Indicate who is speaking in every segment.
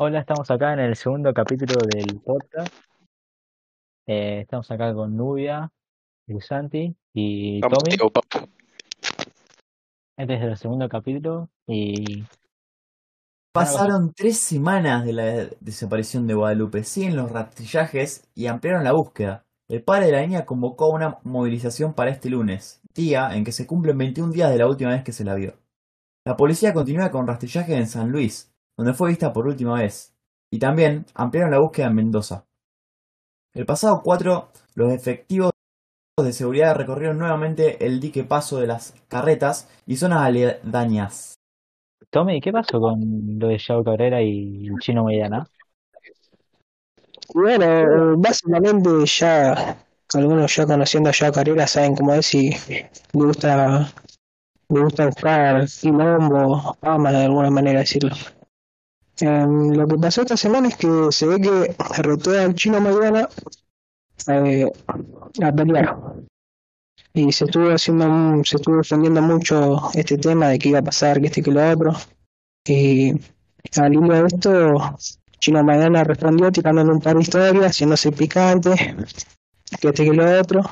Speaker 1: Hola, estamos acá en el segundo capítulo del podcast. Eh, estamos acá con Nubia, Santi y
Speaker 2: Vamos,
Speaker 1: Tommy.
Speaker 2: tío, papu.
Speaker 1: Este es el segundo capítulo y
Speaker 3: Pasaron tres semanas de la desaparición de Guadalupe, siguen los rastrillajes y ampliaron la búsqueda. El padre de la niña convocó una movilización para este lunes, día en que se cumplen 21 días de la última vez que se la vio. La policía continúa con rastrillajes en San Luis, donde fue vista por última vez, y también ampliaron la búsqueda en Mendoza. El pasado 4, los efectivos de seguridad recorrieron nuevamente el dique paso de las carretas y zonas aledañas.
Speaker 1: Tommy, ¿qué pasó con lo de Yao Cabrera y el chino Mediana?
Speaker 4: Bueno, básicamente ya algunos ya conociendo a Joao Carrera saben cómo es y le gusta, le gusta buscar quilombo, fama de alguna manera decirlo. Em, lo que pasó esta semana es que se ve que retó al chino Maidana eh, a pelear. Y se estuvo haciendo, se estuvo defendiendo mucho este tema de que iba a pasar, que este que lo otro. Y al hilo de esto, Chino Maidana respondió tirándole un par de historias, haciéndose picante, que este que lo otro,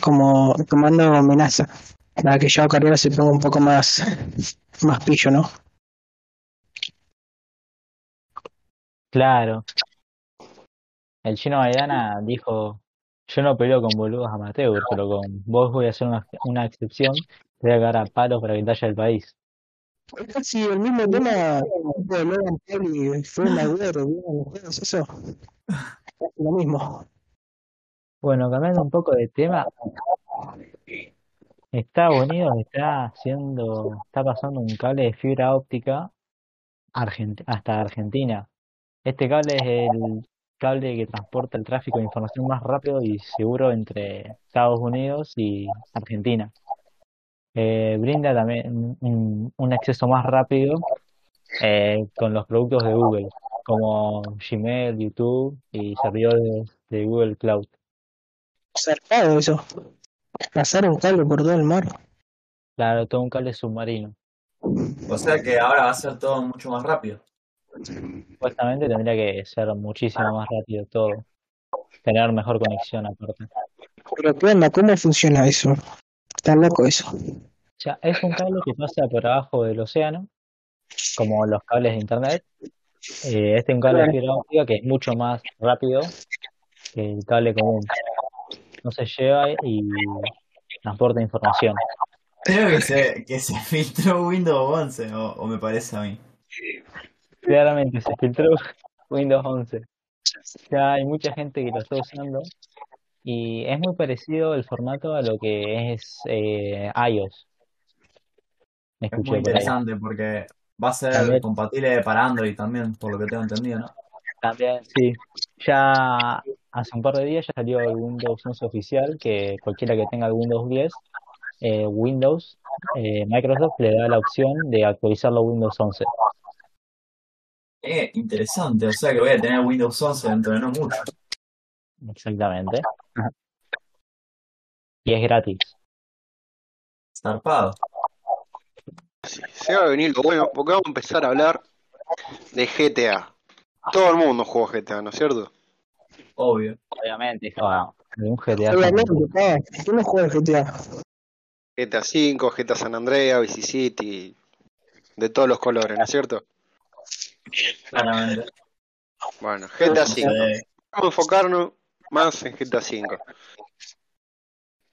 Speaker 4: como tomando amenaza, para que Joao Carrera se ponga un poco más, más pillo, ¿no?
Speaker 1: Claro, el chino Maidana dijo, yo no peleo con boludos amateur, pero con vos voy a hacer una, una excepción, te voy a cagar a palos para que te haya el país.
Speaker 4: Es casi el mismo tema de Logan Paul y Floyd Mayweather, ¿vieron ustedes eso? Casi lo mismo.
Speaker 1: Bueno, cambiando un poco de tema, Estados Unidos está haciendo, está pasando un cable de fibra óptica hasta Argentina. Este cable es el cable que transporta el tráfico de información más rápido y seguro entre Estados Unidos y Argentina. Eh, brinda también un, un acceso más rápido eh, con los productos de Google, como Gmail, YouTube y servidores de Google Cloud.
Speaker 4: Zarpado eso. Pasar un cable por todo el mar.
Speaker 1: Claro, todo un cable submarino.
Speaker 3: O sea que ahora va a ser todo mucho más rápido.
Speaker 1: Supuestamente tendría que ser muchísimo más rápido todo, tener mejor conexión aparte.
Speaker 4: Pero ¿qué onda? ¿Cómo funciona eso? Está loco eso.
Speaker 1: O sea, es un cable que pasa por abajo del océano, como los cables de internet. Eh, este es un cable de fibra óptica que es mucho más rápido que el cable común. No se lleva y transporta información.
Speaker 3: Creo que se, que se filtró Windows 11, o, o me parece a mí.
Speaker 1: Claramente se filtró Windows 11. Ya hay mucha gente que lo está usando y es muy parecido el formato a lo que es eh, iOS. Me
Speaker 3: Es muy
Speaker 1: por
Speaker 3: interesante porque va a ser
Speaker 1: También.
Speaker 3: compatible para Android también, por lo que tengo entendido, ¿no?
Speaker 1: También, sí. Ya hace un par de días ya salió el Windows 11 oficial, que cualquiera que tenga el Windows 10, eh, Windows, eh, Microsoft le da la opción de actualizarlo a Windows 11.
Speaker 3: Eh, interesante, o sea que voy a tener Windows 11 dentro de no mucho.
Speaker 1: Exactamente. Y es gratis.
Speaker 3: Zarpado.
Speaker 2: Sí, se va a venir lo bueno, porque vamos a empezar a hablar de GTA. Todo el mundo juega GTA, ¿no es cierto?
Speaker 3: Obvio.
Speaker 1: Obviamente, bueno, de un GTA.
Speaker 4: Obviamente, ¿quién no juega GTA?
Speaker 2: GTA V, GTA San Andreas, Vice City, de todos los colores, ¿no es cierto?
Speaker 3: Claramente.
Speaker 2: Bueno, GTA V.
Speaker 3: Eh,
Speaker 2: Vamos a enfocarnos más en GTA V.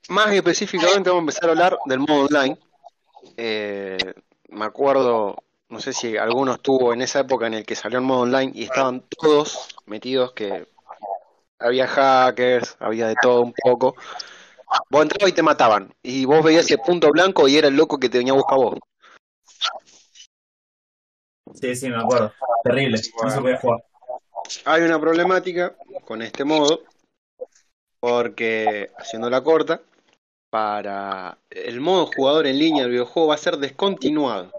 Speaker 2: Más específicamente vamos a empezar a hablar del modo online. Eh, me acuerdo, no sé si alguno estuvo en esa época en el que salió el modo online y estaban todos metidos, que había hackers, había de todo un poco. Vos entrabas y te mataban. Y vos veías ese punto blanco y era el loco que te venía a buscar a vos.
Speaker 3: sí, sí, me acuerdo. Terrible, no se puede jugar.
Speaker 2: Hay una problemática con este modo, porque, haciendo la corta, para el modo jugador en línea del videojuego va a ser descontinuado.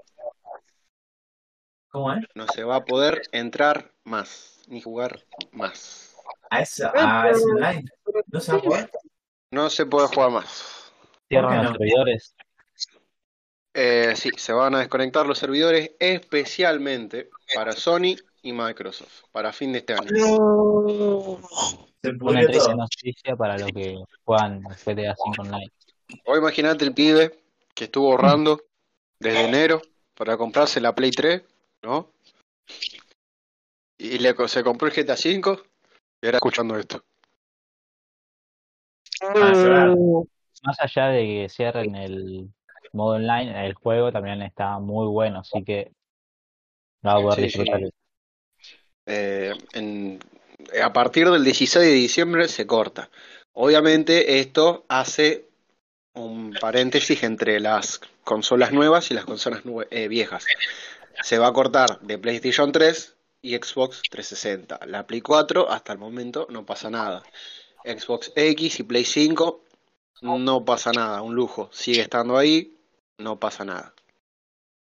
Speaker 3: ¿Cómo es?
Speaker 2: No se va a poder entrar más, ni jugar más
Speaker 3: a esa, ah, a ese online. No se va a poder.
Speaker 2: No se puede jugar más.
Speaker 1: Cierran los servidores.
Speaker 2: Eh, sí, se van a desconectar los servidores especialmente para Sony y Microsoft para fin de este año.
Speaker 4: No.
Speaker 5: Se
Speaker 1: Una triste noticia para los que juegan GTA 5 Online.
Speaker 2: O imagínate el pibe que estuvo ahorrando desde enero para comprarse la Play 3, ¿no? Y le, se compró el GTA 5 era escuchando esto.
Speaker 5: Mm.
Speaker 1: Más allá de que cierren el modo online, el juego también está muy bueno, así que no va a poder
Speaker 2: sí,
Speaker 1: disfrutar.
Speaker 2: Eh, sí. Eh, a partir del 16 de diciembre se corta. Obviamente esto hace un paréntesis entre las consolas nuevas y las consolas eh, viejas. Se va a cortar de PlayStation 3, y Xbox 360. La Play 4 hasta el momento no pasa nada. Xbox X y Play 5 no pasa nada, un lujo. Sigue estando ahí, no pasa nada.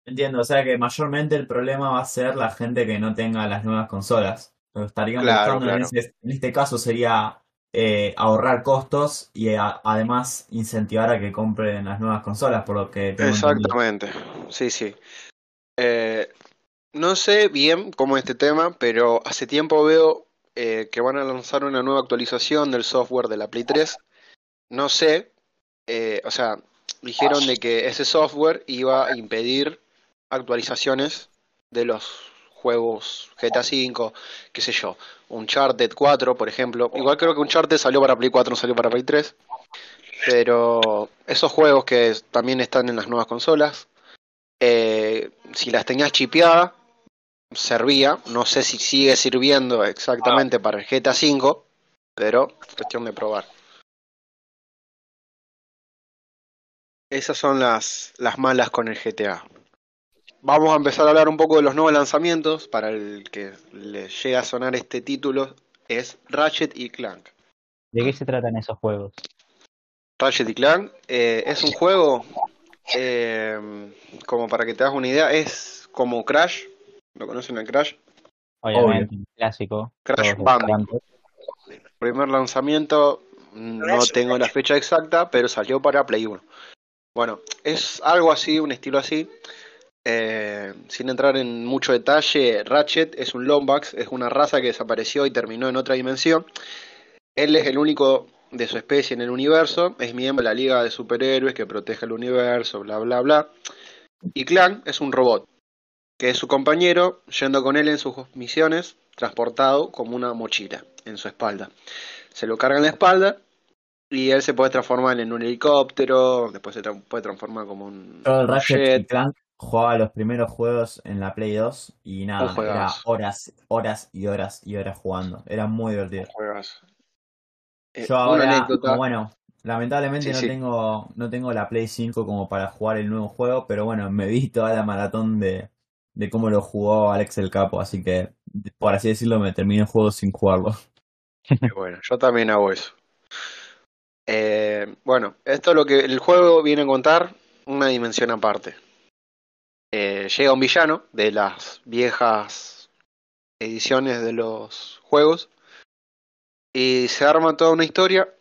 Speaker 5: Entiendo, o sea que mayormente el problema va a ser la gente que no tenga las nuevas consolas. Lo que estarían
Speaker 2: Claro,
Speaker 5: buscando en,
Speaker 2: claro.
Speaker 5: ese- en este caso sería eh, ahorrar costos y a- además incentivar a que compren las nuevas consolas, por lo que entendido.
Speaker 2: Exactamente, sí, sí. Eh, no sé bien cómo es este tema, pero hace tiempo veo eh, que van a lanzar una nueva actualización del software de la Play 3. No sé, eh, o sea, dijeron de que ese software iba a impedir actualizaciones de los juegos GTA V, qué sé yo, Uncharted 4, por ejemplo. Igual creo que Uncharted salió para Play 4, no salió para Play 3. Pero esos juegos que también están en las nuevas consolas, eh, si las tenías chipeadas, servía. No sé si sigue sirviendo exactamente para el GTA V, pero cuestión de probar. Esas son las, las malas con el GTA. Vamos a empezar a hablar un poco de los nuevos lanzamientos. Para el que le llega a sonar este título, es Ratchet y Clank.
Speaker 1: ¿De qué se tratan esos juegos?
Speaker 2: Ratchet y Clank eh, es un juego, eh, como para que te hagas una idea, es como Crash. ¿Lo conocen el Crash?
Speaker 1: Obviamente, clásico.
Speaker 2: Crash Bandicoot. Primer lanzamiento, no tengo la fecha exacta, pero salió para Play 1. Bueno, es algo así, un estilo así. Eh, sin entrar en mucho detalle, Ratchet es un Lombax, es una raza que desapareció y terminó en otra dimensión. Él es el único de su especie en el universo, es miembro de la Liga de Superhéroes que protege el universo, bla bla bla. Y Clank es un robot, que es su compañero, yendo con él en sus misiones, transportado como una mochila en su espalda. Se lo carga en la espalda y él se puede transformar en un helicóptero, después se tra- puede transformar como un,
Speaker 5: Yo el Ratchet. Clank jugaba los primeros juegos en la Play 2 y nada, era horas, horas y horas y horas jugando. Era muy divertido.
Speaker 2: Eh,
Speaker 5: Yo ahora, bueno, lamentablemente
Speaker 2: Sí,
Speaker 5: no
Speaker 2: sí.
Speaker 5: tengo, no tengo la Play 5 como para jugar el nuevo juego, pero bueno, me vi toda la maratón de, de cómo lo jugó Alex el Capo, así que, por así decirlo, me terminé el juego sin jugarlo.
Speaker 2: Bueno, yo también hago eso. Eh, bueno, esto es lo que el juego viene a contar, una dimensión aparte. Eh, llega un villano de las viejas ediciones de los juegos y se arma toda una historia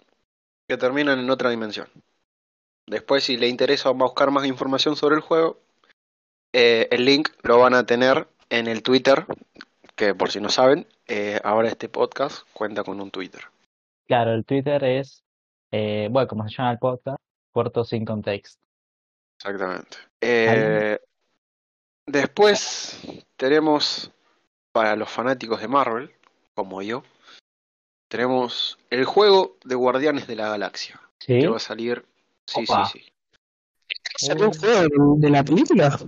Speaker 2: que termina en otra dimensión. Después, si le interesa buscar más información sobre el juego, eh, el link lo van a tener en el Twitter, que por si no saben, eh, ahora este podcast cuenta con un Twitter.
Speaker 1: Claro, el Twitter es, eh, bueno, como se llama el podcast, Puerto sin contexto.
Speaker 2: Exactamente. Después tenemos, para los fanáticos de Marvel, como yo, tenemos el juego de Guardianes de la Galaxia,
Speaker 1: ¿Sí?
Speaker 2: que va a salir... Sí,
Speaker 5: Opa.
Speaker 2: sí, sí.
Speaker 4: ¿Salió un juego de, la película?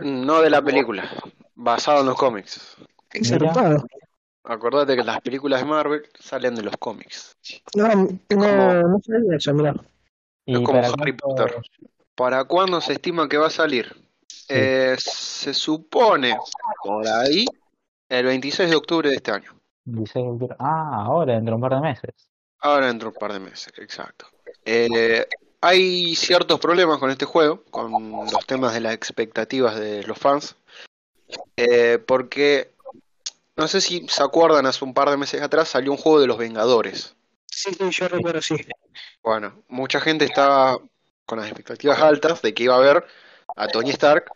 Speaker 2: No de la película, basado en los cómics.
Speaker 4: Qué zarpado.
Speaker 2: Acordate que las películas de Marvel salen de los cómics.
Speaker 4: No, no, no sabía eso, mirá.
Speaker 1: ¿Y
Speaker 2: Es como
Speaker 1: para
Speaker 2: Harry
Speaker 1: cuánto-
Speaker 2: Potter. ¿Para cuándo se estima que va a salir? Eh, se supone por ahí el 26 de octubre de este año.
Speaker 1: 16 de octubre? Ah, ahora, dentro de un par de meses.
Speaker 2: Ahora dentro de un par de meses, exacto. Eh, hay ciertos problemas con este juego, con los temas de las expectativas de los fans, eh, porque no sé si se acuerdan, hace un par de meses atrás salió un juego de los Vengadores,
Speaker 4: Sí, sí, yo recuerdo, sí.
Speaker 2: Bueno, mucha gente estaba con las expectativas altas de que iba a ver a Tony Stark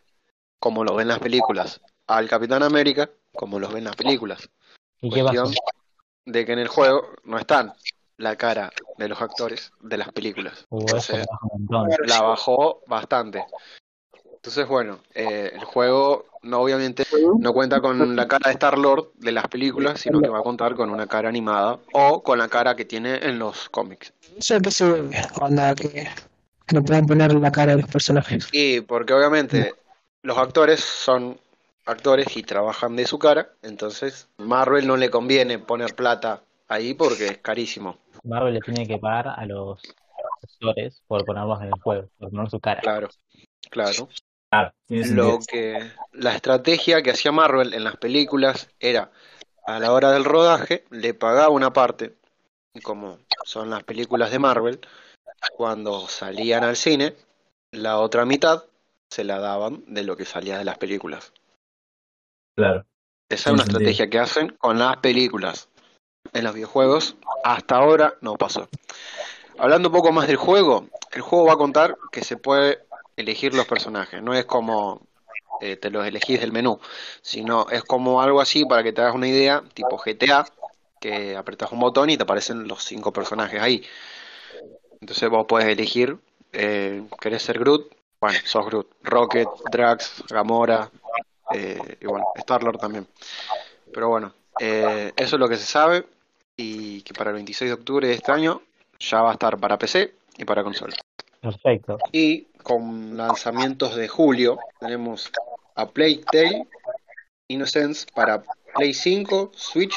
Speaker 2: como lo ven las películas, al Capitán América como los ven en las películas.
Speaker 1: ¿Y qué
Speaker 2: de que en el juego no están la cara de los actores de las películas.
Speaker 1: Uh,
Speaker 2: Entonces, la bajó bastante. Entonces, bueno, eh, el juego no obviamente no cuenta con la cara de Star Lord de las películas, sino que va a contar con una cara animada o con la cara que tiene en los cómics.
Speaker 4: Sé se onda, que, no puedan poner la cara de los personajes.
Speaker 2: Y porque obviamente los actores son actores y trabajan de su cara, entonces Marvel no le conviene poner plata ahí porque es carísimo.
Speaker 1: Marvel le tiene que pagar a los actores por ponerlos en el juego, por poner su cara.
Speaker 2: Claro, claro. Lo que la estrategia que hacía Marvel en las películas era a la hora del rodaje le pagaba una parte, y como son las películas de Marvel, cuando salían al cine, la otra mitad se la daban de lo que salía de las películas.
Speaker 5: Claro.
Speaker 2: Esa es una
Speaker 5: sentido.
Speaker 2: estrategia que hacen con las películas. En los videojuegos, hasta ahora no pasó. Hablando un poco más del juego, el juego va a contar que se puede elegir los personajes. No es como eh, te los elegís del menú, sino es como algo así para que te hagas una idea, tipo GTA, que apretas un botón y te aparecen los cinco personajes ahí. Entonces vos podés elegir, eh, ¿querés ser Groot? Bueno, sos Groot. Rocket, Drax, Gamora, eh, y bueno, Star-Lord también. Pero bueno, eh, eso es lo que se sabe y que para el 26 de octubre de este año ya va a estar para PC y para consola.
Speaker 1: Perfecto.
Speaker 2: Y con lanzamientos de julio tenemos a Plague Tale Innocence para Play 5, Switch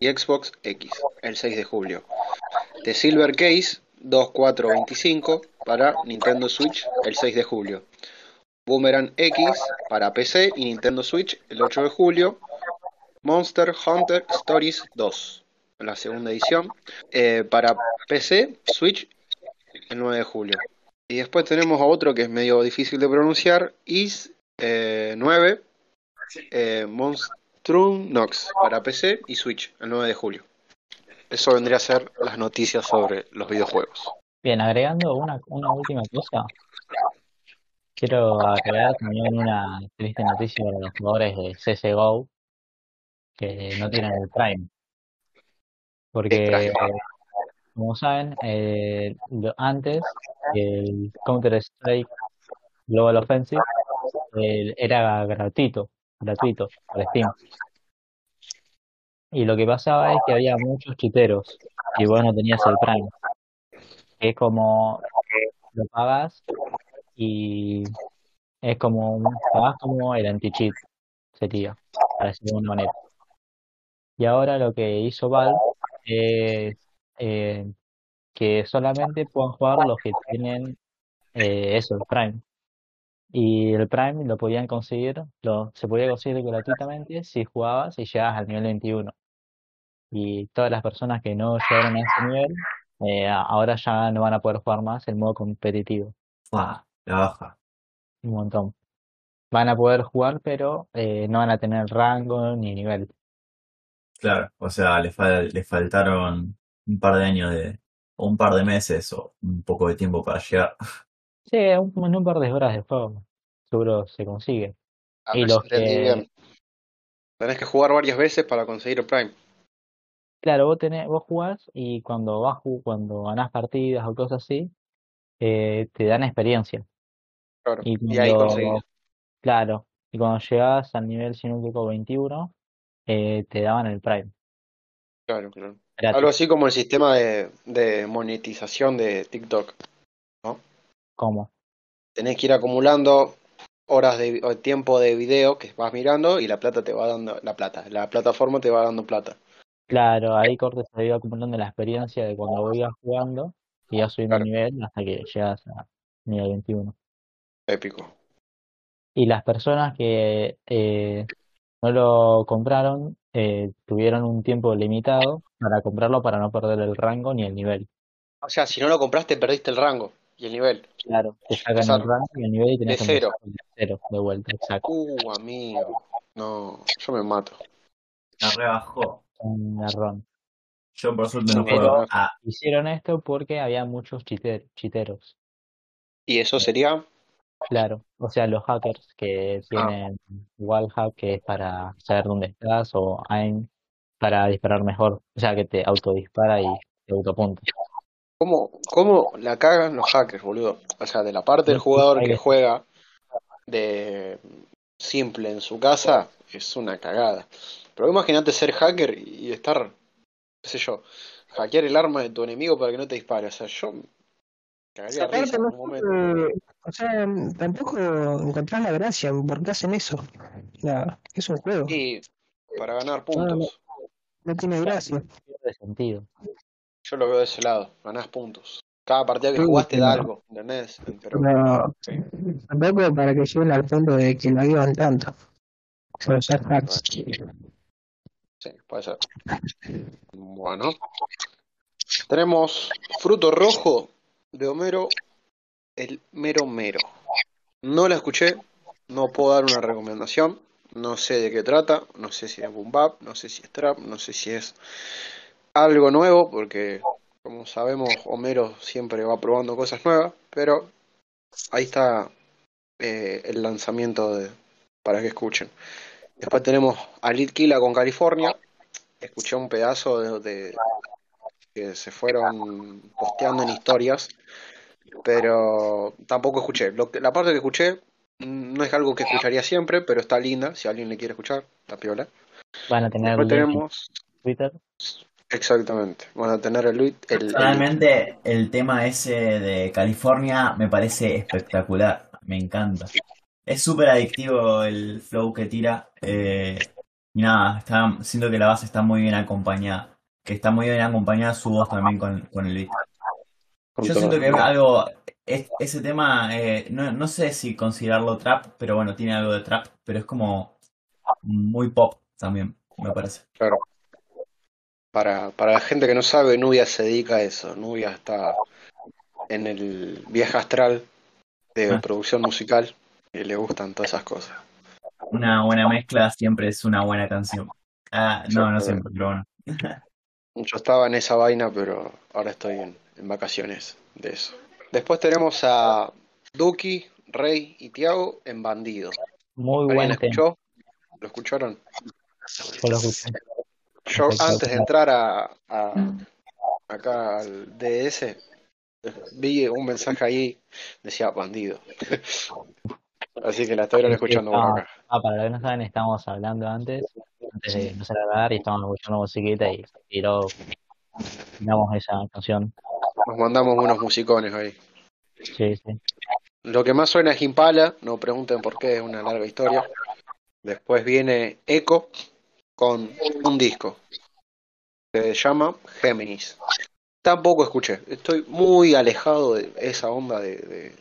Speaker 2: y Xbox X el 6 de julio. The Silver Case 2425 para Nintendo Switch el 6 de julio. Boomerang X para PC y Nintendo Switch el 8 de julio. Monster Hunter Stories 2, la segunda edición, eh, para PC, Switch el 9 de julio. Y después tenemos a otro que es medio difícil de pronunciar, Is eh, 9, eh, Monstrum Nox para PC y Switch el 9 de julio. Eso vendría a ser las noticias sobre los videojuegos.
Speaker 1: Bien, agregando una, una última cosa, quiero agregar también una triste noticia para los jugadores de CSGO que no tienen el Prime. Porque,
Speaker 2: Prime?
Speaker 1: como saben, eh, antes el Counter-Strike Global Offensive eh, era gratuito, gratuito por Steam. Y lo que pasaba es que había muchos chiteros y vos no tenías el Prime. Es como lo pagas y es como un- pagas como el anti-cheat sería, para decirlo de alguna manera. Y ahora lo que hizo Valve es eh, que solamente puedan jugar los que tienen eh, eso, el Prime. Y el Prime lo podían conseguir, lo, se podía conseguir gratuitamente si jugabas y llegabas al nivel 21. Y todas las personas que no llegaron a ese nivel, eh, ahora ya no van a poder jugar más el modo competitivo.
Speaker 5: La baja.
Speaker 1: Un montón. Van a poder jugar, pero eh, no van a tener rango ni nivel.
Speaker 5: Claro, o sea, le, fal- le faltaron un par de años de, o un par de meses o un poco de tiempo para llegar.
Speaker 1: Sí, un- en un par de horas de juego seguro se consigue.
Speaker 2: A
Speaker 1: Y los que.
Speaker 2: Tenés que jugar varias veces para conseguir el Prime.
Speaker 1: claro, vos tenés, vos jugás y cuando vas, cuando ganás partidas o cosas así, eh, te dan experiencia.
Speaker 2: Claro.
Speaker 1: Y
Speaker 2: Y ahí
Speaker 1: cuando,
Speaker 2: conseguís.
Speaker 1: claro, y cuando llegás al nivel, si no me equivoco, 21, eh, te daban el Prime,
Speaker 2: Claro, claro. Algo así como el sistema de, de monetización de TikTok, ¿no?
Speaker 1: ¿Cómo?
Speaker 2: Tenés que ir acumulando horas de o tiempo de video que vas mirando y la plata te va dando la plata, la plataforma te va dando plata.
Speaker 1: Claro, ahí cortes se iba acumulando la experiencia de cuando ibas jugando y ibas subiendo
Speaker 2: Claro,
Speaker 1: nivel hasta que llegas a nivel 21.
Speaker 2: épico.
Speaker 1: Y las personas que eh, no lo compraron eh, tuvieron un tiempo limitado para comprarlo para no perder el rango ni el nivel.
Speaker 2: O sea, si no lo compraste, perdiste el rango y el nivel.
Speaker 1: Claro, te sacan el
Speaker 2: Empezar
Speaker 1: rango y el nivel y
Speaker 2: de
Speaker 1: tenés que
Speaker 2: cero.
Speaker 1: de cero de vuelta, exacto.
Speaker 2: Uh, amigo. No, yo me mato.
Speaker 5: La rebajó.
Speaker 1: Un garrón.
Speaker 5: Yo por suerte no juego. Ah,
Speaker 1: Hicieron esto porque había muchos chiter- chiteros,
Speaker 2: Y eso sería.
Speaker 1: Claro. O sea, los hackers que
Speaker 2: Ah.
Speaker 1: tienen wallhack, que es para saber dónde estás, o aim para disparar mejor. O sea, que te autodispara y te autopunta.
Speaker 2: ¿Cómo, ¿Cómo la cagan los hackers, boludo? O sea, de la parte del jugador
Speaker 1: hay
Speaker 2: que juega de simple en su casa, es una cagada. Pero imagínate ser hacker y estar, qué sé yo, hackear el arma de tu enemigo para que no te dispare. O sea, yo cagaría
Speaker 4: Aparte,
Speaker 2: risa en
Speaker 4: no
Speaker 2: un momento.
Speaker 4: sé, o sea, tampoco encontrás la gracia, ¿por qué hacen eso? La- es un juego,
Speaker 2: Y para ganar puntos.
Speaker 4: no tiene gracia.
Speaker 1: Pierde sentido.
Speaker 2: Yo lo veo de ese lado, ganás puntos. Cada partida que
Speaker 4: Sí,
Speaker 2: jugás te da
Speaker 4: pero-
Speaker 2: algo, ¿entendés? Pero
Speaker 4: Pero tampoco para que lleguen al fondo de que lo ayudan tanto. Son los hacks.
Speaker 2: sí, puede ser. Bueno. Tenemos fruto rojo de Homero, el mero mero. No la escuché, no puedo dar una recomendación, no sé de qué trata, no sé si es boom bap, no sé si es trap, no sé si es algo nuevo, porque como sabemos Homero siempre va probando cosas nuevas, pero ahí está eh, el lanzamiento de, para que escuchen. Después tenemos a Lid Killa con California, escuché un pedazo de- que se fueron posteando en historias, pero tampoco escuché. Lo que- la parte que escuché mm, no es algo que escucharía siempre, pero está linda, si alguien le quiere escuchar, está piola.
Speaker 1: Van a tener
Speaker 2: Después tenemos,
Speaker 1: Twitter.
Speaker 2: exactamente, van a tener el, el, el-
Speaker 5: Personalmente, el tema ese de California me parece espectacular. Me encanta. Es súper adictivo el flow que tira. eh, y nada, está, siento que la base está muy bien acompañada. Que está muy bien acompañada su voz también con, con el beat.
Speaker 2: con
Speaker 5: Yo siento que es algo. es- ese tema, eh, no, no sé si considerarlo trap, pero bueno, tiene algo de trap. Pero es como muy pop también, me parece.
Speaker 2: Claro. Para, para la gente que no sabe, Nubia se dedica a eso. Nubia está en el viaje astral de
Speaker 5: Ah.
Speaker 2: producción musical y le gustan todas esas cosas.
Speaker 5: Una buena mezcla siempre es una buena canción. Ah, no, no siempre, pero bueno.
Speaker 2: Yo estaba en esa vaina, pero ahora estoy en, en vacaciones de eso. Después tenemos a Duki, Rey y Tiago en Bandido.
Speaker 1: Muy
Speaker 2: ¿Alguien
Speaker 1: buen
Speaker 2: lo
Speaker 1: tema.
Speaker 2: escuchó? ¿Lo escucharon?
Speaker 1: Yo lo escuché.
Speaker 2: Yo
Speaker 1: Perfecto.
Speaker 2: antes de entrar a, a- acá al DS vi un mensaje ahí decía bandido. Así que la estoy ahora escuchando acá.
Speaker 1: Ah, para los que no saben, estábamos hablando antes, antes de empezar a grabar, y estábamos escuchando musiquita y tiró, tiramos esa canción.
Speaker 2: Nos mandamos unos musicones ahí.
Speaker 1: Sí, sí.
Speaker 2: Lo que más suena es Impala, no pregunten por qué, es una larga historia. Después viene Echo con un disco que se llama Géminis. Tampoco escuché, estoy muy alejado de esa onda de, de,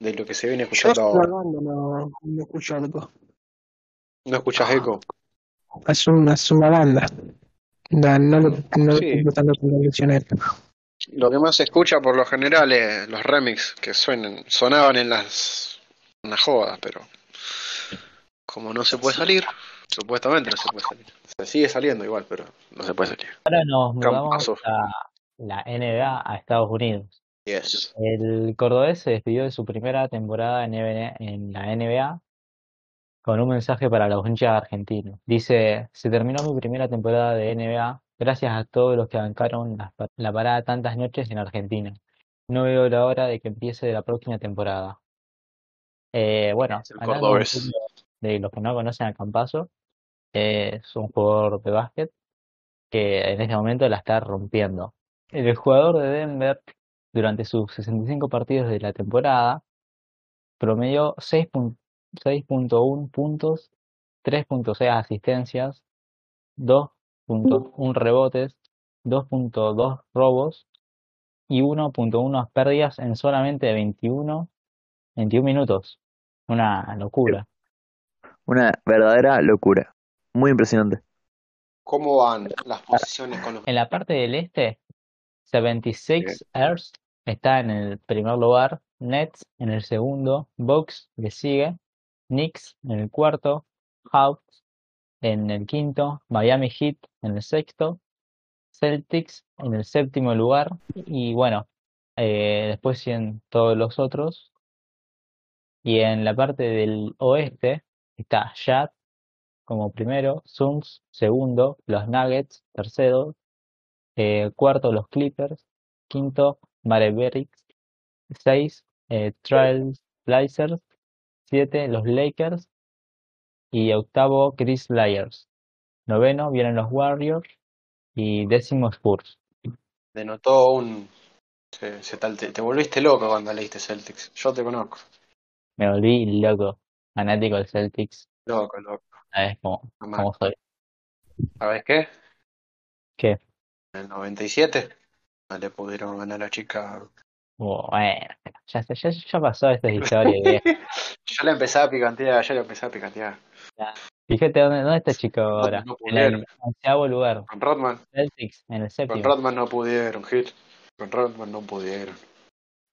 Speaker 2: de lo que se viene escuchando ahora.
Speaker 4: no, no escucho algo.
Speaker 2: ¿No escuchas Echo?
Speaker 4: Es una, es una banda. No, no, no
Speaker 2: Sí.
Speaker 4: esto.
Speaker 2: Lo que más se escucha por lo general es los remix que suenan, sonaban en las, en las jodas, pero como no se puede salir, supuestamente no se puede salir. Se sigue saliendo igual, pero no se puede salir.
Speaker 1: Ahora nos mudamos a la NBA a Estados Unidos.
Speaker 2: Yes.
Speaker 1: El cordobés se despidió de su primera temporada en la NBA con un mensaje para los hinchas argentinos. Dice, se terminó mi primera temporada de NBA gracias a todos los que bancaron la, la parada tantas noches en Argentina. No veo la hora de que empiece la próxima temporada. Eh, bueno, de los que no conocen a Campazo, eh, es un jugador de básquet que en este momento la está rompiendo. El jugador de Denver, durante sus 65 partidos de la temporada, promedió 6.1 puntos, 3.6 asistencias, 2.1 rebotes, 2.2 robos y 1.1 pérdidas en solamente 21, 21 minutos. Una locura.
Speaker 3: Una verdadera locura. Muy impresionante.
Speaker 2: ¿Cómo van las posiciones con los...
Speaker 1: En la parte del este, 76 ers está en el primer lugar, Nets en el segundo, Bucks le sigue, Knicks en el cuarto, Hawks en el quinto, Miami Heat en el sexto, Celtics en el séptimo lugar. Y bueno, eh, después siguen todos los otros. Y en la parte del oeste está Jazz como primero, Suns segundo, los Nuggets tercero, eh, cuarto los Clippers, quinto Mavericks, seis eh, Trail Blazers, siete los Lakers y octavo Chris Lyers. Noveno vienen los Warriors y décimo Spurs.
Speaker 2: Denotó un. Se, se tal- te, te volviste loco cuando leíste Celtics. Yo te conozco.
Speaker 1: Me volví loco, fanático del Celtics.
Speaker 2: Loco, loco.
Speaker 1: ¿Sabes cómo, cómo soy?
Speaker 2: ¿Sabes qué?
Speaker 1: ¿Qué?
Speaker 2: En el 97 no le pudieron ganar a Chicago.
Speaker 1: Bueno, ya, ya, ya- pasó esta historia. viejo.
Speaker 2: Yo le empecé a picantear, yo le empecé a picantear.
Speaker 1: Fíjate dónde, dónde está Chicago ahora.
Speaker 2: no
Speaker 1: En el onceavo lugar.
Speaker 2: Con Rodman,
Speaker 1: Celtics en el
Speaker 2: con
Speaker 1: séptimo.
Speaker 2: Rodman no pudieron, Gil. Con Rodman no pudieron.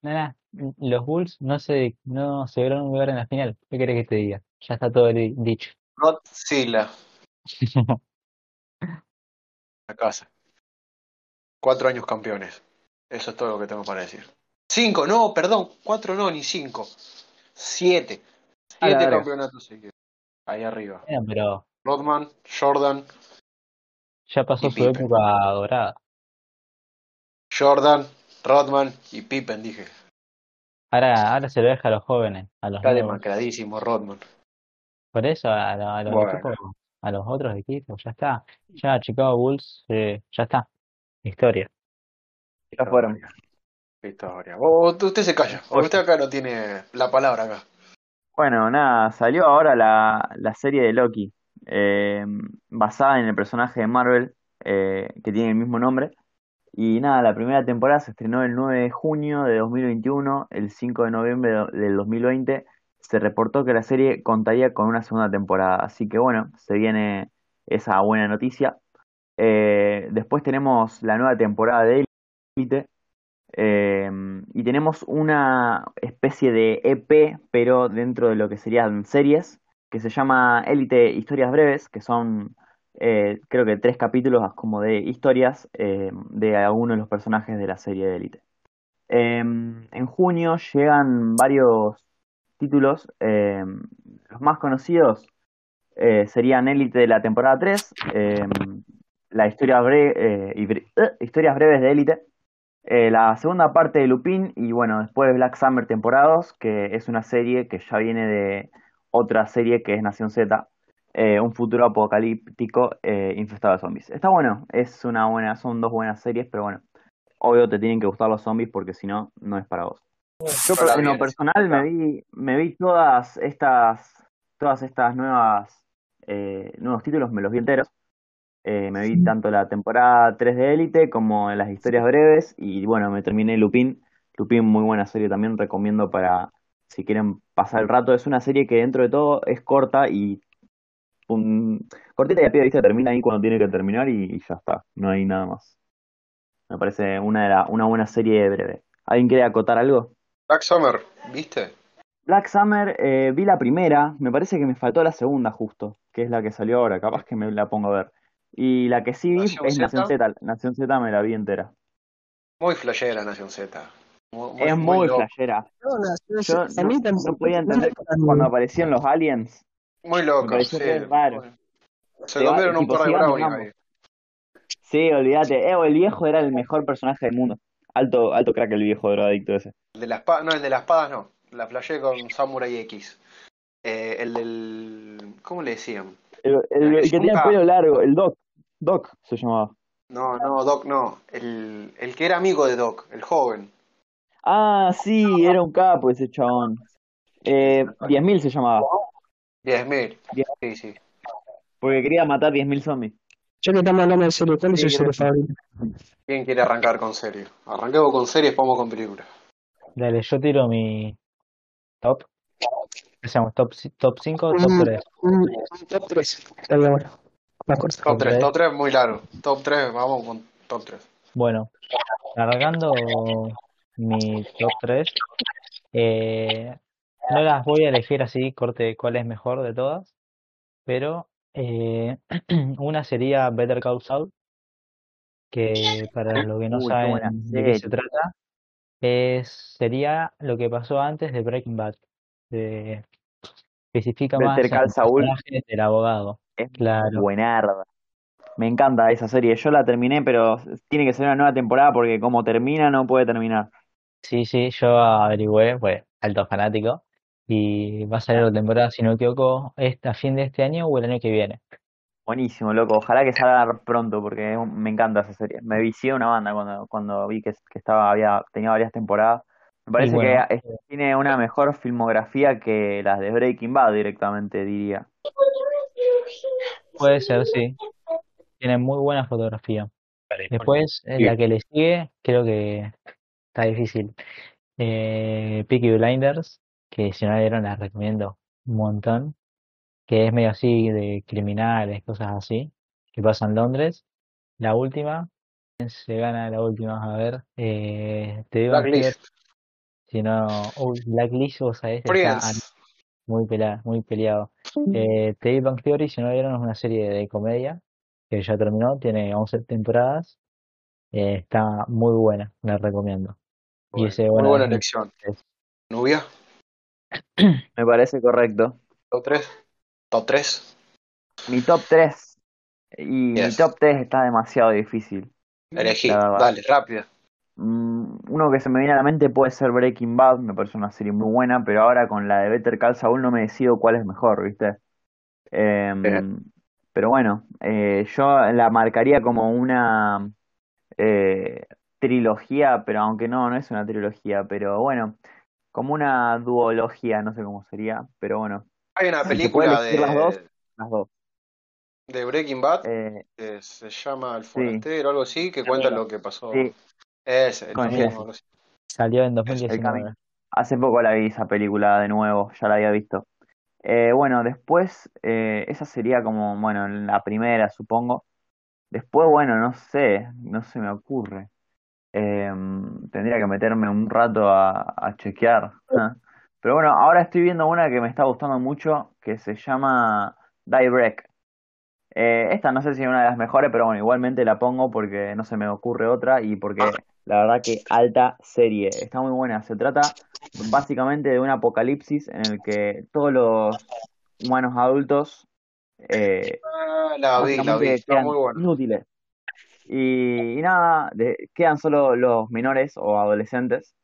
Speaker 1: Nada, los Bulls no se, no se lograron un lugar en la final. ¿Qué querés que te diga? Ya está todo di- dicho.
Speaker 2: Godzilla, la casa. Cuatro años campeones. Eso es todo lo que tengo para decir. Cinco, no, perdón, cuatro no, ni cinco. Siete. Siete campeonatos seguidos. Ahí arriba.
Speaker 1: Pero
Speaker 2: Rodman, Jordan,
Speaker 1: ya pasó su
Speaker 2: Pippen.
Speaker 1: época dorada.
Speaker 2: Jordan, Rodman y Pippen, dije.
Speaker 1: Ahora, ahora se lo deja a los jóvenes, a los
Speaker 2: Está
Speaker 1: nuevos.
Speaker 2: demacradísimo Rodman.
Speaker 1: Por eso a, lo- a los
Speaker 2: Bueno.
Speaker 1: equipos, a los otros equipos, ya está. Ya Chicago Bulls, eh, ya está. Historia.
Speaker 3: Ya fueron.
Speaker 2: Historia. Oh, usted se calla, porque usted acá no tiene la palabra acá.
Speaker 3: Bueno, nada, salió ahora la, la serie de Loki, eh, basada en el personaje de Marvel, eh, que tiene el mismo nombre. Y nada, la primera temporada se estrenó el 9 de junio de 2021, el 5 de noviembre de- del 2020 se reportó que la serie contaría con una segunda temporada. Así que bueno, se viene esa buena noticia. Eh, después tenemos la nueva temporada de Elite. Eh, y tenemos una especie de EP, pero dentro de lo que serían series, que se llama Elite Historias Breves, que son eh, creo que tres capítulos como de historias eh, de algunos de los personajes de la serie de Elite. Eh, en junio llegan varios títulos, los más conocidos serían Elite de la temporada 3, eh, la historia bre- historias breves de Elite, eh, la segunda parte de Lupin y bueno, después Black Summer temporada 2, que es una serie que ya viene de otra serie que es Nación Z, eh, un futuro apocalíptico eh, infestado de zombies. Está bueno, es una buena, son dos buenas series, pero bueno, obvio te tienen que gustar los zombies porque si no, no es para vos. Yo en lo personal me vi, me vi todas estas, todas estas nuevas, eh, nuevos títulos, me los vi enteros. Eh, me vi tanto la temporada 3 de Élite como las historias breves y bueno, me terminé Lupin. Lupin, muy buena serie también, recomiendo para si quieren pasar el rato. Es una serie que dentro de todo es corta y un, cortita y a pie de vista termina ahí cuando tiene que terminar y, y ya está, no hay nada más. Me parece una, de la- una buena serie breve. ¿Alguien quiere acotar algo?
Speaker 2: Black Summer, ¿viste?
Speaker 3: Black Summer, eh, vi la primera, me parece que me faltó la segunda justo, que es la que salió ahora, capaz que me la pongo a ver. Y la que sí vi
Speaker 2: ¿Nación
Speaker 3: es
Speaker 2: Z?
Speaker 3: Nación Z, Nación Z me la vi entera.
Speaker 2: Muy flashera Nación Z. Muy,
Speaker 3: Es muy
Speaker 2: loco.
Speaker 3: flashera.
Speaker 4: No, no,
Speaker 3: Yo
Speaker 4: a mí
Speaker 3: no,
Speaker 4: también-
Speaker 3: no podía entender cuando aparecían los aliens.
Speaker 2: Muy loco, sí.
Speaker 3: raro.
Speaker 2: Se comieron un par de bravos ahí.
Speaker 3: Sí, olvídate. Eh, el viejo era el mejor personaje del mundo. Alto, alto crack el viejo drogadicto ese.
Speaker 2: El de la espada, no, el de las espadas no. La flashé con Samurai X. Eh, el del. ¿Cómo le decían?
Speaker 3: El, el- el que tenía el pelo largo, el Doc. Doc se llamaba.
Speaker 2: No, no, Doc no. El, el que era amigo de Doc, el joven.
Speaker 3: Ah, sí, era un capo ese chabón. Eh, 10.000 se llamaba.
Speaker 2: 10.000.
Speaker 3: Diez.
Speaker 2: Sí, sí.
Speaker 3: Porque quería matar 10.000 zombies.
Speaker 4: Ya que estamos hablando de serie, ¿cuál es
Speaker 3: gracias.
Speaker 4: favorita?
Speaker 2: ¿Quién quiere arrancar con serie? Arranquemos con series, vamos con películas.
Speaker 1: Dale, yo tiro mi top. Hacemos top, top 5 o top
Speaker 4: Un,
Speaker 1: 3.
Speaker 4: un- un top 3. Estaría bueno. Más corto.
Speaker 2: Top 3,
Speaker 1: tres.
Speaker 2: top 3 muy largo. Top 3, vamos con top 3.
Speaker 1: Bueno, cargando mi top 3, eh, no las voy a elegir así, corte cuál es mejor de todas, pero eh, una sería Better Call Saul, que para los que no
Speaker 3: Uy,
Speaker 1: saben de qué se trata, es, sería lo que pasó antes de Breaking Bad. Se especifica más
Speaker 3: Better Call Saul
Speaker 1: del abogado.
Speaker 3: es
Speaker 1: Claro.
Speaker 3: buenarda. Me encanta esa serie. Yo la terminé, pero tiene que ser una nueva temporada porque como termina no puede terminar.
Speaker 1: Sí, sí, yo averigüé, pues, alto fanático, y va a salir la temporada, si no me equivoco, este, a fin de este año o el año que viene.
Speaker 3: Buenísimo, loco. Ojalá que salga pronto porque me encanta esa serie. Me vicié una banda cuando, cuando vi que, que estaba, había, tenía varias temporadas. Me parece
Speaker 1: bueno,
Speaker 3: que es- tiene una mejor filmografía que las de Breaking Bad directamente, diría.
Speaker 1: puede ser, sí. Tiene muy buena fotografía. Después, eh, la que le sigue, creo que está difícil. Eh, Peaky Blinders, que si no la vieron la recomiendo un montón, que es medio así de criminales, cosas así, que pasa en Londres. La última, ¿quién se gana la última? A ver, eh, te digo
Speaker 2: Blacklist.
Speaker 1: Si no, uy, Blacklist, vos sabés, está muy peleado, muy peleado. Eh, The Big Bang Theory, si no la vieron, es una serie de comedia que ya terminó, tiene 11 temporadas, eh, está muy buena, la recomiendo. Y
Speaker 2: Bueno, muy buena elección. Nubia,
Speaker 3: Me parece correcto.
Speaker 2: top 3. Top 3.
Speaker 3: Mi top 3. Y mi top 3 está demasiado difícil.
Speaker 2: Elegí. Dale, rápido.
Speaker 3: Mm, Uno que se me viene a la mente puede ser Breaking Bad, me parece una serie muy buena, pero ahora con la de Better Call Saul no me decido cuál es mejor, ¿viste? Em, pero bueno, eh, yo la marcaría como una eh, trilogía, pero aunque no, no es una trilogía, pero bueno, como una duología, no sé cómo sería, pero bueno,
Speaker 2: Hay una película
Speaker 3: elegir las dos,
Speaker 2: de,
Speaker 3: las dos.
Speaker 2: de Breaking Bad
Speaker 3: Eh,
Speaker 2: que se llama El
Speaker 3: sí,
Speaker 2: Forastero o algo así, que cuenta lo que pasó.
Speaker 3: sí,
Speaker 2: Es el
Speaker 3: con
Speaker 2: así.
Speaker 1: Salió en
Speaker 2: Eso.
Speaker 3: El
Speaker 1: 2019.
Speaker 3: camino. Hace poco la vi esa película de nuevo, ya la había visto. Eh, bueno, después, eh, esa sería como, bueno, la primera, supongo. Después, bueno, no sé, no se me ocurre. Eh, tendría que meterme un rato a, a chequear. Pero bueno, ahora estoy viendo una que me está gustando mucho, que se llama Die Break. Eh, esta no sé si es una de las mejores, pero bueno, igualmente la pongo porque no se me ocurre otra y porque la verdad que alta serie. Está muy buena. Se trata básicamente de un apocalipsis en el que todos los humanos adultos eh,
Speaker 2: Ah, la vi, la vi, está muy
Speaker 3: inútiles. Y, y nada, de- quedan solo los menores o adolescentes.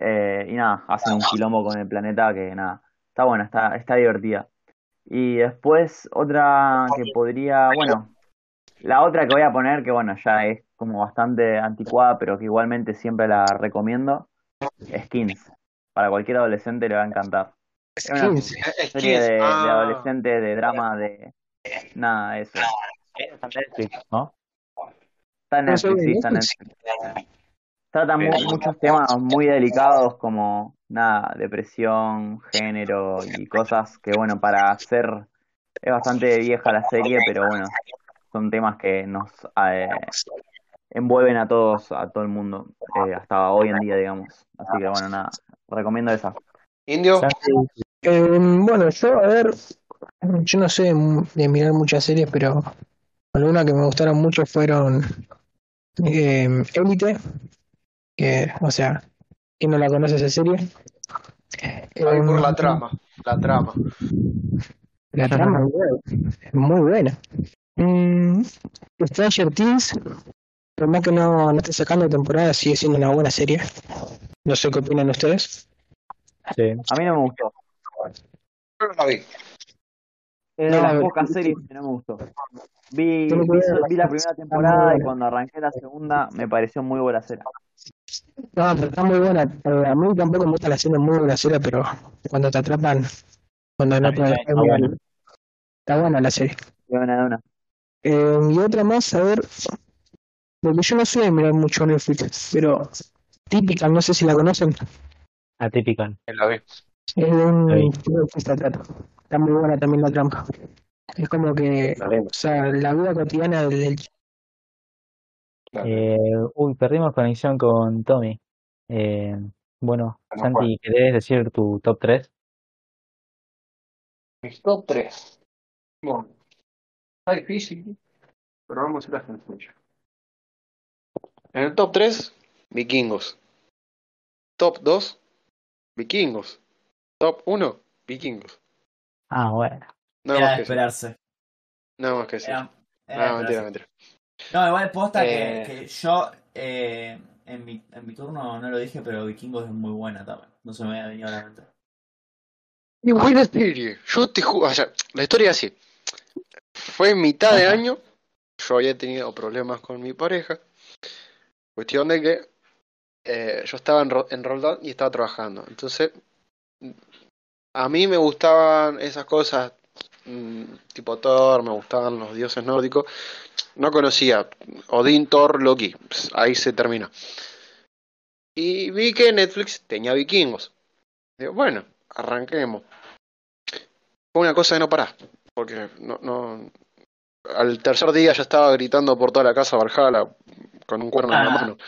Speaker 3: eh, y nada, hacen un quilombo con el planeta que nada, está buena, está, está divertida. Y después otra que podría, bueno, la otra que voy a poner, que bueno, ya es como bastante anticuada, pero que igualmente siempre la recomiendo, Skins. Para cualquier adolescente le va a encantar. Es una serie de,
Speaker 2: Skins.
Speaker 3: de
Speaker 2: Ah,
Speaker 3: adolescente, de drama, de nada, eso.
Speaker 1: Está en Netflix, ¿no?
Speaker 3: Está en
Speaker 4: soy
Speaker 3: Netflix, sí, está en
Speaker 4: Netflix.
Speaker 3: Trata mu- muchos temas muy delicados como nada, depresión, género y cosas que bueno, para hacer es bastante vieja la serie, pero bueno, son temas que nos eh, envuelven a todos, a todo el mundo, eh, hasta hoy en día, digamos. Así que bueno, nada, recomiendo esa.
Speaker 2: Indio,
Speaker 4: Eh, bueno, yo, a ver, yo no sé de mirar muchas series, pero algunas que me gustaron mucho fueron eh, Élite, que, o sea, ¿quién no la conoce esa serie?
Speaker 2: por la
Speaker 4: Em,
Speaker 2: trama. La trama.
Speaker 4: La trama es muy buena. Mm, Stranger Things, por más que no, no esté sacando temporada, sigue siendo una buena serie. No sé qué opinan ustedes.
Speaker 1: sí.
Speaker 3: A mí no me gustó.
Speaker 2: No la vi.
Speaker 3: Es de
Speaker 4: No,
Speaker 3: las
Speaker 4: la-
Speaker 3: pocas series que no me gustó. Vi, vi, la primera temporada y cuando arranqué la segunda me pareció muy buena serie.
Speaker 4: No, pero está muy buena. Eh, a mí tampoco me gusta la serie muy grosera, pero cuando te atrapan, cuando no
Speaker 1: Está
Speaker 4: puedes
Speaker 1: está bueno.
Speaker 4: está buena la serie.
Speaker 3: De una de una.
Speaker 4: Eh, y otra más, a ver, porque yo no soy de mirar mucho Netflix, pero típica, no sé si la conocen,
Speaker 1: Atypical.
Speaker 2: La vi.
Speaker 4: es de un. Está muy buena también la trampa. Es como que, o sea, la vida cotidiana del.
Speaker 1: Eh, uy, perdimos conexión con Tommy. Eh, bueno,
Speaker 2: No.
Speaker 1: Santi, ¿querés decir tu top 3?
Speaker 2: Mis top 3. Bueno, está difícil, pero vamos a ir a sencillo. En el top 3, Vikingos. Top 2, Vikingos. Top 1, Vikingos.
Speaker 1: Ah, bueno.
Speaker 2: Nada
Speaker 3: Era
Speaker 2: más
Speaker 3: de
Speaker 2: que decir.
Speaker 3: esperarse.
Speaker 2: Nada más que decir.
Speaker 3: Era, era
Speaker 2: No, mentira, mentira.
Speaker 3: No, igual posta que,
Speaker 2: Eh.
Speaker 3: que yo eh, en, mi, en mi turno no lo dije, pero Vikingos es muy buena también. No se me había venido a la mente.
Speaker 2: Qué buena serie. Yo te juro, o sea, la historia es así. Fue en mitad de año. Yo había tenido problemas con mi pareja. Cuestión de que eh, yo estaba en, Ro- en Roldán y estaba trabajando. Entonces, a mí me gustaban esas cosas tipo Thor, me gustaban los dioses nórdicos. No conocía Odín, Thor, Loki. Pues, ahí se terminó. Y vi que Netflix tenía vikingos. Digo, bueno, arranquemos. Fue una cosa de no parar. Porque no, no. Al tercer día ya estaba gritando por toda la casa Valhalla con un cuerno en la
Speaker 3: Ah.
Speaker 2: mano.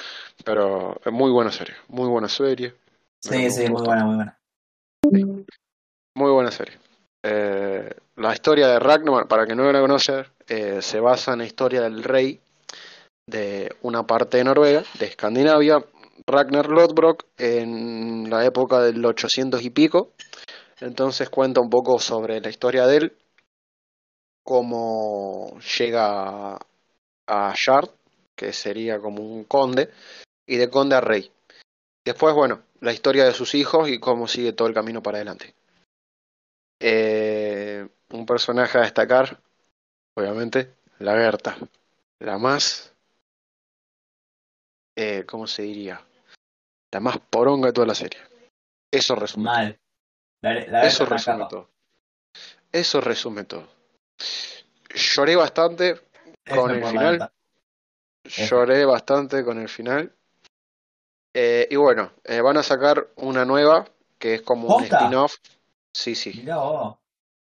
Speaker 2: Pero es muy buena serie. Muy buena serie.
Speaker 3: Sí, sí, muy buena, muy buena.
Speaker 2: Muy buena serie. Eh, la historia de Ragnar, para que no la conoce, eh, se basa en la historia del rey de una parte de Noruega, de Escandinavia, Ragnar Lodbrok, en la época del 800 y pico. Entonces cuenta un poco sobre la historia de él, cómo llega a Shard, que sería como un conde, y de conde a rey. Después, bueno, la historia de sus hijos y cómo sigue todo el camino para adelante. Eh, un personaje a destacar, obviamente, la Gerta, la más, eh, ¿cómo se diría? La más poronga de toda la serie. Eso resume todo.
Speaker 3: Mal. La, la
Speaker 2: Eso resume todo. Eso resume todo. Lloré bastante con el final.
Speaker 3: neta.
Speaker 2: Lloré bastante con el final. Eh, y bueno, eh, van a sacar una nueva que es como un spin-off. Sí, sí.
Speaker 3: Mirá vos.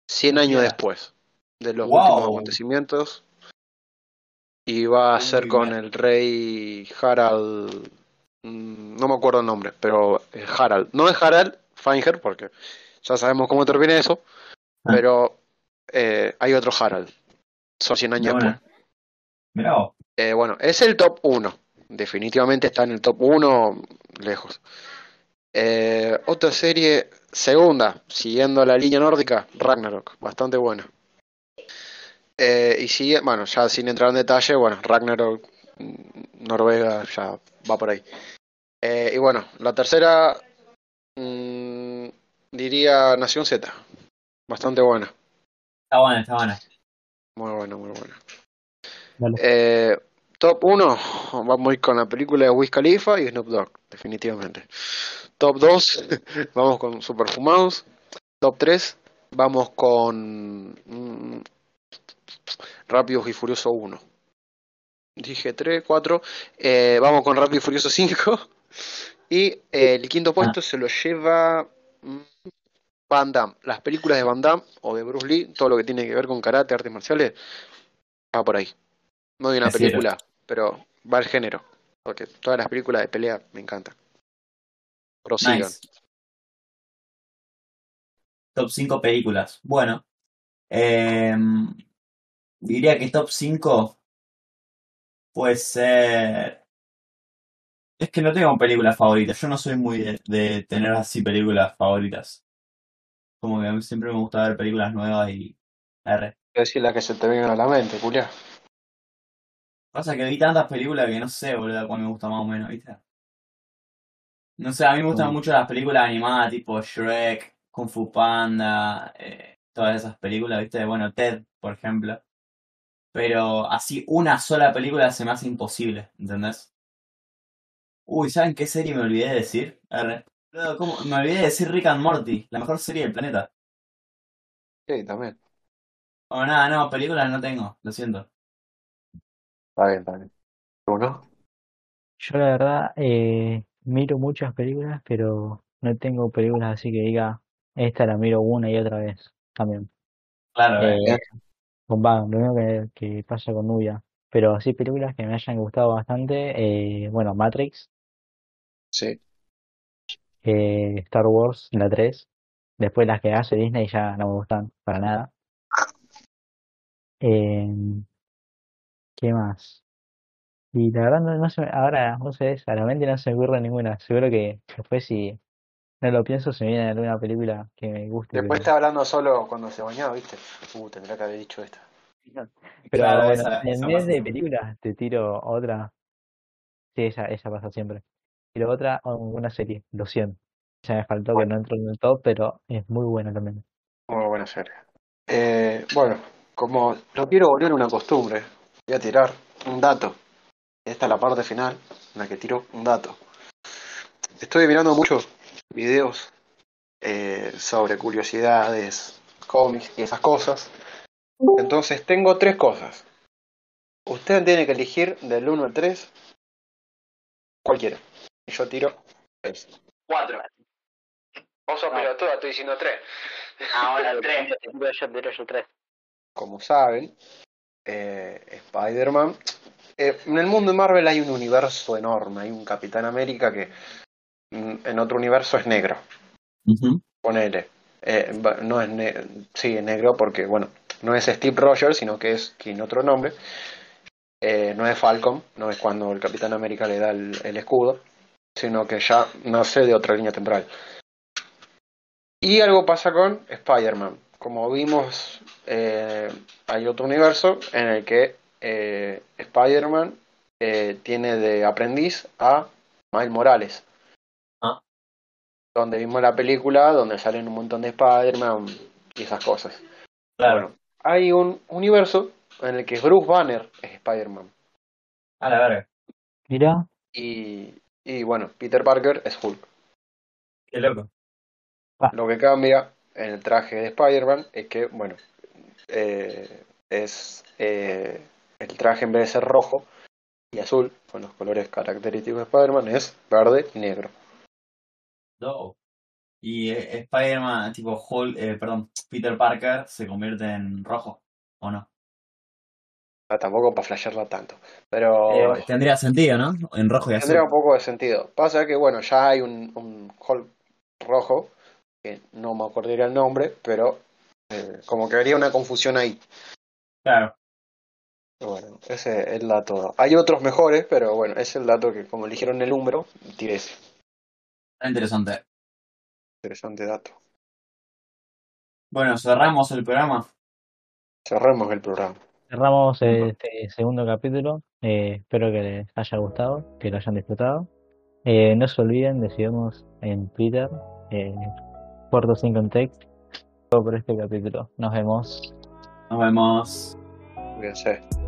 Speaker 2: 100 años después de los
Speaker 3: Wow.
Speaker 2: últimos acontecimientos. Y va a
Speaker 3: Muy
Speaker 2: ser con
Speaker 3: bien.
Speaker 2: el rey Harald. mm, No me acuerdo el nombre, pero es Harald. No es Harald Feinger, porque ya sabemos cómo termina eso.
Speaker 3: Ah.
Speaker 2: Pero eh, hay otro Harald. Son 100
Speaker 3: De
Speaker 2: años
Speaker 3: una.
Speaker 2: después.
Speaker 3: Mirá vos.
Speaker 2: Eh, bueno, es el top 1. Definitivamente está en el top 1, lejos. Eh, otra serie, segunda, siguiendo la línea nórdica, Ragnarok, bastante buena. Eh, y sigue, bueno, ya sin entrar en detalle, bueno, Ragnarok, mm, Noruega, ya va por ahí. Eh, y bueno, la tercera, mm, diría Nación Z, bastante buena,
Speaker 3: Está buena, está buena.
Speaker 2: muy buena, muy buena. Eh, top 1, vamos a ir con la película de Wiz Khalifa y Snoop Dogg, definitivamente. Top 2, vamos con Superfumados. Top 3, vamos con mm, Rápidos y Furioso 1. Dije 3, 4, eh, vamos con Rápido y Furioso 5. Y eh, el quinto puesto se lo lleva mm, Van Damme. Las películas de Van Damme o de Bruce Lee, todo lo que tiene que ver con karate, artes marciales, va por ahí. No de una película, pero va al género. Porque todas las películas de pelea me encantan. Prosigan.
Speaker 3: Nice. Top 5 películas. Bueno. em, diría que top 5 puede ser... Es que no tengo películas favoritas. Yo no soy muy de, de tener así películas favoritas. Como que a mí siempre me gusta ver películas nuevas y... R.
Speaker 2: Decir la que se te venga a la mente, Julia.
Speaker 3: Pasa que vi tantas películas que no sé, boludo, cuál me gusta más o menos, ¿viste? No sé, a mí me gustan
Speaker 1: Mm.
Speaker 3: mucho las películas animadas tipo Shrek, Kung Fu Panda, eh, todas esas películas, ¿viste? Bueno, Ted, por ejemplo. Pero así una sola película se me hace imposible, ¿entendés? Uy, ¿saben qué serie me olvidé de decir? R. Boludo, ¿cómo? Me olvidé de decir Rick and Morty, la mejor serie del planeta.
Speaker 2: Sí, también.
Speaker 3: O nada, no, películas no tengo, lo siento.
Speaker 2: Está bien, está bien. ¿Uno?
Speaker 1: Yo la verdad eh, miro muchas películas, pero no tengo películas así que diga, esta la miro una y otra vez también.
Speaker 3: Claro, eh.
Speaker 1: Eh, con va, lo mismo que, que pasa con Nubia. Pero sí películas que me hayan gustado bastante, eh, bueno, Matrix,
Speaker 2: Sí.
Speaker 1: eh, Star Wars, la 3. Después las que hace Disney ya no me gustan para nada. Eh, ¿qué más? Y la verdad no, no se me- ahora, no sé, a la mente no se me ocurre ninguna. Seguro que después si no lo pienso se me viene alguna película que me guste,
Speaker 2: Después
Speaker 1: pero,
Speaker 2: está hablando solo cuando se bañaba, ¿viste? Uh, tendría que haber dicho esta.
Speaker 1: pero
Speaker 5: Claro,
Speaker 1: bueno,
Speaker 5: esa-
Speaker 1: en
Speaker 5: esa
Speaker 1: vez
Speaker 5: pasa
Speaker 1: de películas te tiro otra. Sí, esa, esa pasa siempre. Tiro otra, o una serie, Lo siento. Ya me faltó que
Speaker 2: Bueno.
Speaker 1: no entro en el top, pero es muy buena también.
Speaker 2: Muy buena serie. Eh, bueno, como lo quiero volver una costumbre, voy a tirar un dato. Esta es la parte final en la que tiro un dato. Estoy mirando muchos videos eh, sobre curiosidades, cómics y esas cosas. Entonces tengo tres cosas. Usted tiene que elegir del 1 al 3 cualquiera. Y yo tiro 3. 4. Vos sos pelotuda, estoy diciendo 3.
Speaker 3: Ahora el 3.
Speaker 1: Yo tiro yo tres.
Speaker 2: como saben, eh, Spider-Man. eh, en el mundo de Marvel hay un universo enorme. Hay un Capitán América que mm, en otro universo es negro.
Speaker 5: Ujú.
Speaker 2: Ponele. Eh, no es ne- sí, es negro porque, bueno, no es Steve Rogers, sino que es tiene otro nombre. Eh, no es Falcon, no es cuando el Capitán América le da el, el escudo, sino que ya nace de otra línea temporal. Y algo pasa con Spider-Man. Como vimos, eh, hay otro universo en el que eh, Spider-Man eh, tiene de aprendiz a Miles Morales.
Speaker 5: Ah.
Speaker 2: Donde vimos la película, donde salen un montón de Spider-Man y esas cosas.
Speaker 5: Claro.
Speaker 2: Bueno, hay un universo en el que Bruce Banner es Spider-Man.
Speaker 5: A la verga.
Speaker 1: Mira,
Speaker 2: Y, y bueno, Peter Parker es Hulk.
Speaker 5: Qué loco.
Speaker 2: Lo que cambia en el traje de Spider-Man es que, bueno, eh, es eh, el traje en vez de ser rojo y azul, con los colores característicos de Spider-Man, es verde y negro.
Speaker 5: Dope. Y eh, Spider-Man, tipo Hulk, eh, perdón, Peter Parker se convierte en rojo, ¿o no?
Speaker 2: Ah, tampoco para flashearla tanto, pero
Speaker 5: Eh, tendría sentido, ¿no? En rojo y azul.
Speaker 2: tendría un poco de sentido. Pasa que, bueno, ya hay un, un Hulk rojo, que no me acordaría el nombre, pero eh, como que haría una confusión ahí.
Speaker 5: Claro.
Speaker 2: Bueno, ese es el dato. Hay otros mejores, pero bueno, ese es el dato que como eligieron el número, tiré ese.
Speaker 5: Interesante.
Speaker 2: Interesante dato.
Speaker 5: Bueno, cerramos el programa.
Speaker 2: Cerremos el programa.
Speaker 1: cerramos este segundo capítulo. Eh, espero que les haya gustado, que lo hayan disfrutado. Eh, no se olviden de seguirnos en Twitter, eh, Puerto Sin Context, todo por este capítulo. Nos vemos.
Speaker 5: Nos vemos.
Speaker 2: Cuídense.